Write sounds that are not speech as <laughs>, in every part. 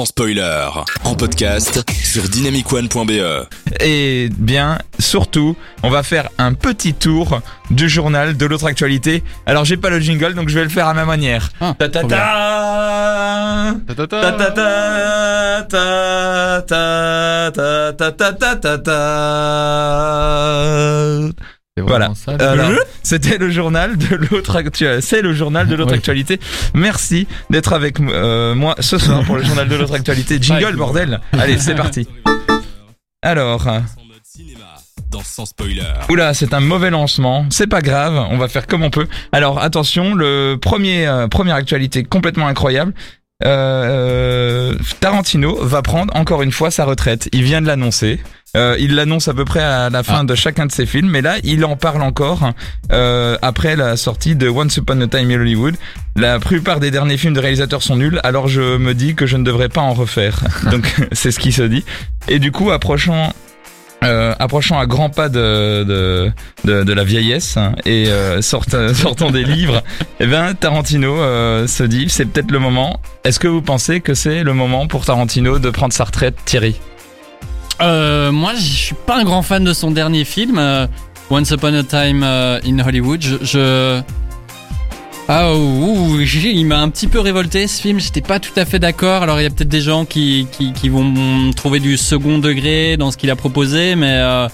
sans spoiler, en podcast sur dynamicone.be. Et bien, surtout, on va faire un petit tour du journal de l'autre actualité. Alors, j'ai pas le jingle, donc je vais le faire à ma manière. Ah, Ta ta trop ta ta ta ta ta ta ta ta ta ta ta ta Voilà. ça. C'était le journal de l'autre actualité. C'est le journal de l'autre Oui. actualité. Merci d'être avec euh, moi ce soir pour le journal de l'autre actualité. Jingle, bordel. Allez, c'est <laughs> parti. Alors, dans sans spoiler. oula, c'est un mauvais lancement. C'est pas grave, on va faire comme on peut. Alors, attention, le premier euh, première actualité complètement incroyable. Euh, Tarantino va prendre encore une fois sa retraite. Il vient de l'annoncer. Euh, il l'annonce à peu près à la fin Ah. de chacun de ses films, mais là, il en parle encore euh, après la sortie de Once Upon a Time in Hollywood. La plupart des derniers films de réalisateurs sont nuls, alors je me dis que je ne devrais pas en refaire. <laughs> Donc, <laughs> c'est ce qui se dit. Et du coup, approchant euh, approchant à grands pas de, la vieillesse hein, et euh, sortant, <laughs> des livres, eh Tarantino euh, se dit c'est peut-être le moment. Est-ce que vous pensez que c'est le moment pour Tarantino de prendre sa retraite, Thierry? Moi, je suis pas un grand fan de son dernier film, Once Upon a Time in Hollywood. Je- ah, ouh, il m'a un petit peu révolté ce film. J'étais pas tout à fait d'accord. Alors, il y a peut-être des gens qui vont trouver du second degré dans ce qu'il a proposé, mais euh,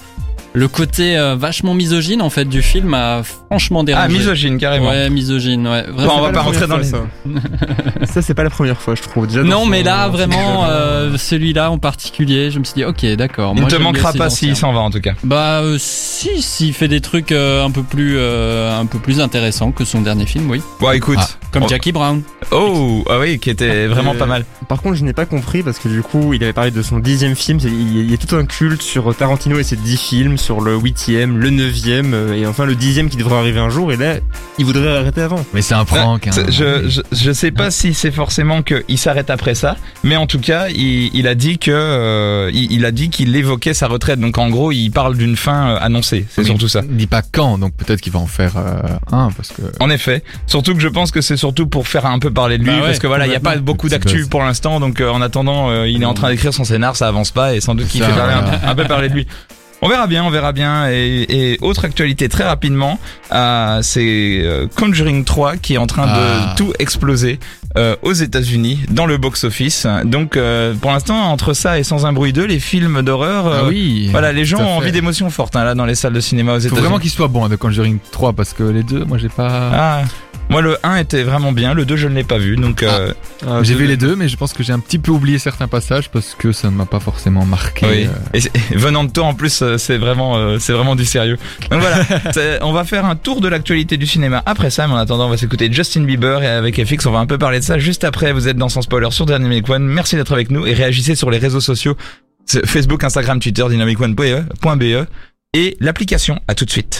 le côté euh, vachement misogyne en fait du film a franchement dérangé. Ah, misogyne carrément. Ouais, misogyne. Ouais, Bon, on va pas rentrer dans les. Ça, <laughs> Ça, c'est pas la première fois, je trouve. Déjà, Non, mais là, vraiment, euh, celui-là en particulier, je me suis dit, ok, d'accord. Il ne moi, te manquera pas s'il s'en va en tout cas. Bah, euh, si, s'il fait des trucs euh, un peu plus, euh, un peu plus intéressants que son dernier film, oui. Bon, écoute. Ah, comme Oh. Jackie Brown. Oh, ah oui, qui était vraiment Euh, pas mal. Par contre, je n'ai pas compris parce que du coup, il avait parlé de son dixième film. Il y a- tout un culte sur Tarantino et ses dix films, sur le huitième, le neuvième euh, et enfin le dixième qui devrait arriver un jour. Et là, il voudrait arrêter avant. Mais c'est un prank. hein. Je, je, je sais pas si c'est forcément qu'il s'arrête après ça, mais en tout cas, il, il a dit que euh, il, il a dit qu'il évoquait sa retraite. Donc en gros, il parle d'une fin annoncée. C'est surtout ça. Il dit pas quand, donc peut-être qu'il va en faire euh, un parce que. En effet, surtout que je pense que c'est surtout pour faire un peu parler de lui, Bah ouais, parce que voilà, il y a pas beaucoup d'actu pour l'instant, donc euh, en attendant, euh, il est en train d'écrire son scénar, ça avance pas, et sans doute qu'il fait parler un, peu parler de lui. On verra bien, on verra bien. Et, et autre actualité très rapidement, euh, c'est Conjuring 3 qui est en train Ah. de tout exploser euh, aux États-Unis dans le box-office. Donc euh, pour l'instant, entre ça et Sans un bruit 2, les films d'horreur, Ah oui. voilà, les gens ont envie d'émotions fortes hein, là dans les salles de cinéma aux Faut États-Unis. vraiment qu'il soit bon de Conjuring 3 parce que les deux, moi j'ai pas. Ah, moi le 1 était vraiment bien, le 2 je ne l'ai pas vu, donc euh, Euh, j'ai je- vu les deux, mais je pense que j'ai un petit peu oublié certains passages parce que ça ne m'a pas forcément marqué. oui. euh. Et, <laughs> venant de toi en plus, euh, c'est vraiment, euh, c'est vraiment du sérieux. Donc voilà, <laughs> on va faire un tour de l'actualité du cinéma après ça, mais en attendant, on va s'écouter Justin Bieber et avec FX, on va un peu parler de ça juste après. Vous êtes dans Sans Spoiler sur Dynamic One. Merci d'être avec nous et réagissez sur les réseaux sociaux, Facebook, Instagram, Twitter, dynamicone.be E et l'application. À tout de suite.